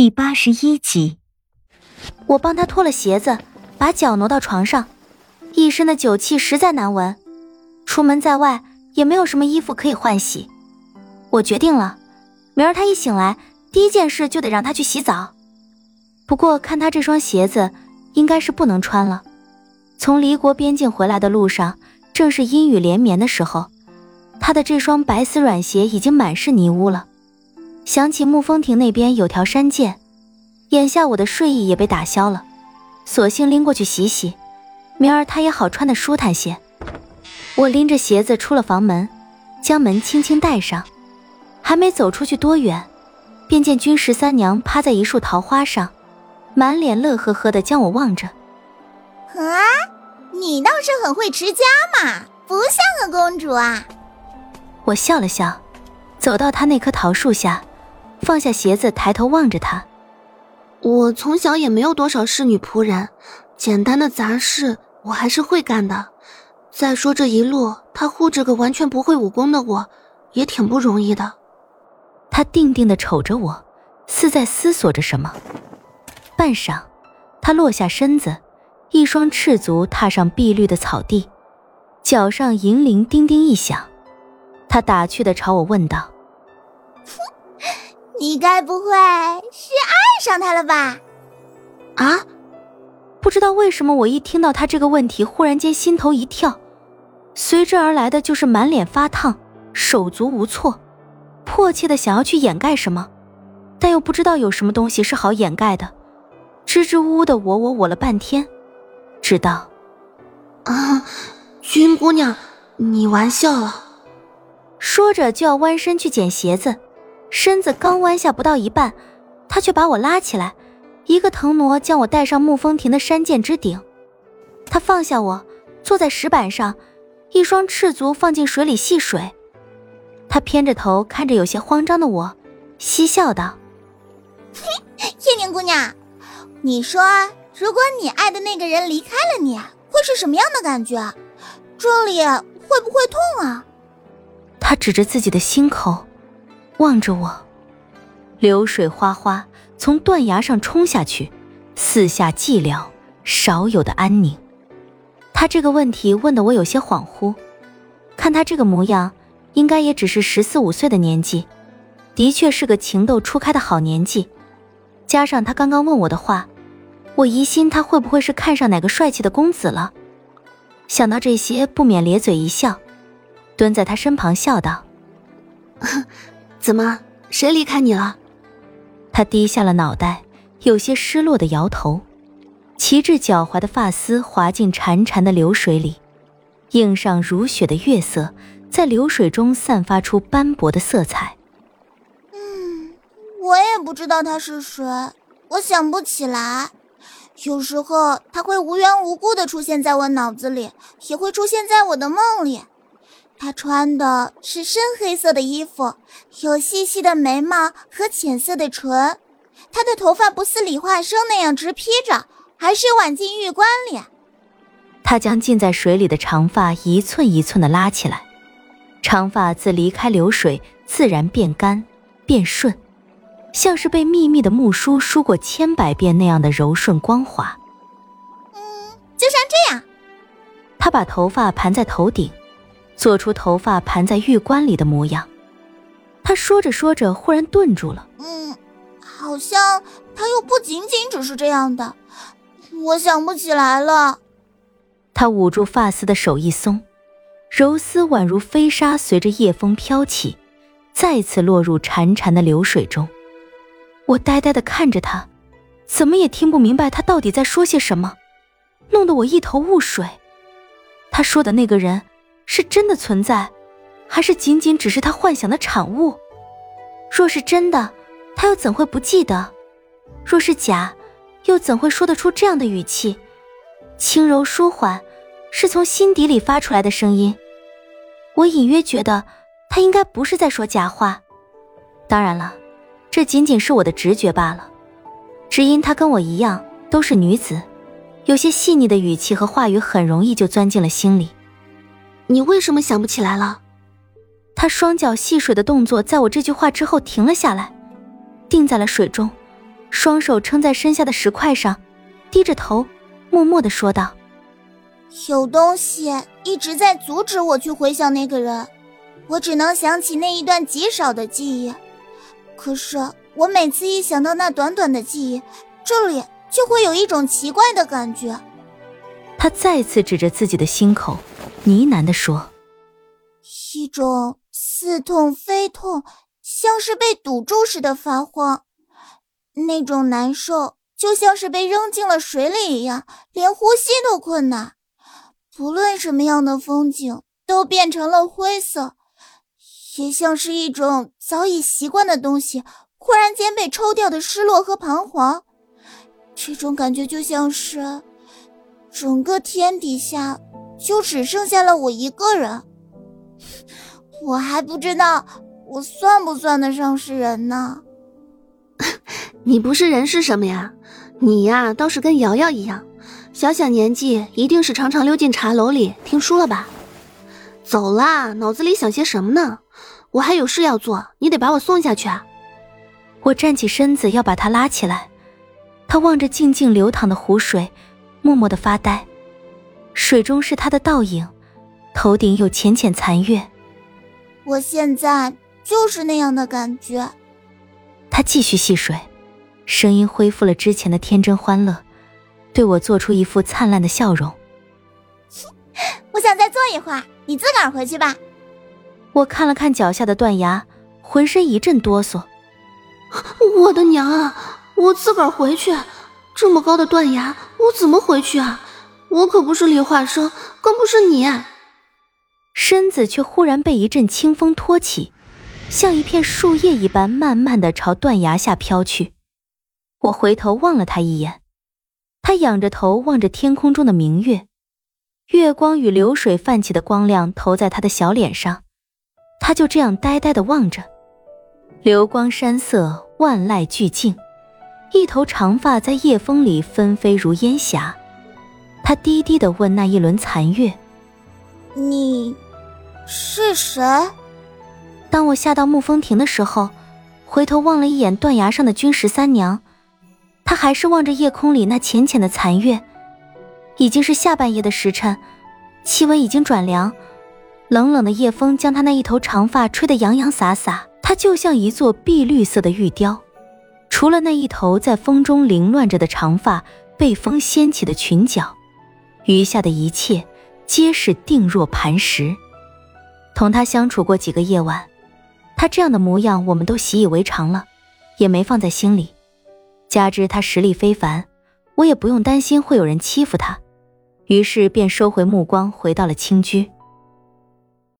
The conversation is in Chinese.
第八十一集，我帮他脱了鞋子，把脚挪到床上，一身的酒气实在难闻。出门在外也没有什么衣服可以换洗，我决定了，明儿他一醒来，第一件事就得让他去洗澡。不过看他这双鞋子，应该是不能穿了。从离国边境回来的路上，正是阴雨连绵的时候，他的这双白丝软鞋已经满是泥污了。想起沐风亭那边有条山涧，眼下我的睡意也被打消了，索性拎过去洗洗，明儿他也好穿的舒坦些。我拎着鞋子出了房门，将门轻轻带上，还没走出去多远，便见君十三娘趴在一束桃花上，满脸乐呵呵的将我望着。啊，你倒是很会持家嘛，不像个公主啊。我笑了笑，走到她那棵桃树下。放下鞋子，抬头望着他。我从小也没有多少侍女仆人，简单的杂事我还是会干的。再说这一路，他护着个完全不会武功的我，也挺不容易的。他定定的瞅着我，似在思索着什么。半晌，他落下身子，一双赤足踏上碧绿的草地，脚上银铃叮叮一响。他打趣的朝我问道。你该不会是爱上他了吧？啊！不知道为什么，我一听到他这个问题，忽然间心头一跳，随之而来的就是满脸发烫，手足无措，迫切的想要去掩盖什么，但又不知道有什么东西是好掩盖的，支支吾吾的我我我了半天，直到，啊，君姑娘，你玩笑了。说着就要弯身去捡鞋子。身子刚弯下不到一半，他却把我拉起来，一个腾挪将我带上沐风亭的山涧之顶。他放下我，坐在石板上，一双赤足放进水里戏水。他偏着头看着有些慌张的我，嬉笑道：“嘿，天宁姑娘，你说，如果你爱的那个人离开了你，会是什么样的感觉？这里会不会痛啊？”他指着自己的心口。望着我，流水哗哗从断崖上冲下去，四下寂寥，少有的安宁。他这个问题问得我有些恍惚，看他这个模样，应该也只是十四五岁的年纪，的确是个情窦初开的好年纪。加上他刚刚问我的话，我疑心他会不会是看上哪个帅气的公子了。想到这些，不免咧嘴一笑，蹲在他身旁笑道。怎么？谁离开你了？他低下了脑袋，有些失落的摇头。齐至脚踝的发丝滑进潺潺的流水里，映上如雪的月色，在流水中散发出斑驳的色彩。嗯，我也不知道他是谁，我想不起来。有时候他会无缘无故的出现在我脑子里，也会出现在我的梦里。她穿的是深黑色的衣服，有细细的眉毛和浅色的唇。她的头发不似李化生那样直披着，还是挽进玉冠里。她将浸在水里的长发一寸一寸的拉起来，长发自离开流水，自然变干变顺，像是被密密的木梳梳过千百遍那样的柔顺光滑。嗯，就像这样。她把头发盘在头顶。做出头发盘在玉棺里的模样，他说着说着，忽然顿住了。嗯，好像他又不仅仅只是这样的，我想不起来了。他捂住发丝的手一松，柔丝宛如飞沙，随着夜风飘起，再次落入潺潺的流水中。我呆呆的看着他，怎么也听不明白他到底在说些什么，弄得我一头雾水。他说的那个人。是真的存在，还是仅仅只是他幻想的产物？若是真的，他又怎会不记得？若是假，又怎会说得出这样的语气？轻柔舒缓，是从心底里发出来的声音。我隐约觉得，他应该不是在说假话。当然了，这仅仅是我的直觉罢了。只因她跟我一样都是女子，有些细腻的语气和话语，很容易就钻进了心里。你为什么想不起来了？他双脚戏水的动作，在我这句话之后停了下来，定在了水中。双手撑在身下的石块上，低着头，默默的说道：“有东西一直在阻止我去回想那个人，我只能想起那一段极少的记忆。可是我每次一想到那短短的记忆，这里就会有一种奇怪的感觉。”他再次指着自己的心口，呢喃的说：“一种似痛非痛，像是被堵住似的发慌。”那种难受，就像是被扔进了水里一样，连呼吸都困难。不论什么样的风景，都变成了灰色，也像是一种早已习惯的东西，忽然间被抽掉的失落和彷徨。这种感觉就像是，整个天底下就只剩下了我一个人。我还不知道，我算不算得上是人呢？你不是人是什么呀？你呀，倒是跟瑶瑶一样，小小年纪一定是常常溜进茶楼里听书了吧？走啦，脑子里想些什么呢？我还有事要做，你得把我送下去啊！我站起身子要把他拉起来，他望着静静流淌的湖水，默默的发呆。水中是他的倒影，头顶有浅浅残月。我现在就是那样的感觉。他继续戏水。声音恢复了之前的天真欢乐，对我做出一副灿烂的笑容。我想再坐一会儿，你自个儿回去吧。我看了看脚下的断崖，浑身一阵哆嗦。我的娘啊！我自个儿回去？这么高的断崖，我怎么回去啊？我可不是李化生，更不是你。身子却忽然被一阵清风托起，像一片树叶一般，慢慢的朝断崖下飘去。我回头望了他一眼，他仰着头望着天空中的明月，月光与流水泛起的光亮投在他的小脸上，他就这样呆呆的望着。流光山色，万籁俱静，一头长发在夜风里纷飞如烟霞。他低低的问那一轮残月：“你是谁？”当我下到沐风亭的时候，回头望了一眼断崖上的君十三娘。她还是望着夜空里那浅浅的残月，已经是下半夜的时辰，气温已经转凉，冷冷的夜风将她那一头长发吹得洋洋洒洒，她就像一座碧绿色的玉雕，除了那一头在风中凌乱着的长发被风掀起的裙角，余下的一切皆是定若磐石。同他相处过几个夜晚，他这样的模样我们都习以为常了，也没放在心里。加之他实力非凡，我也不用担心会有人欺负他，于是便收回目光，回到了青居。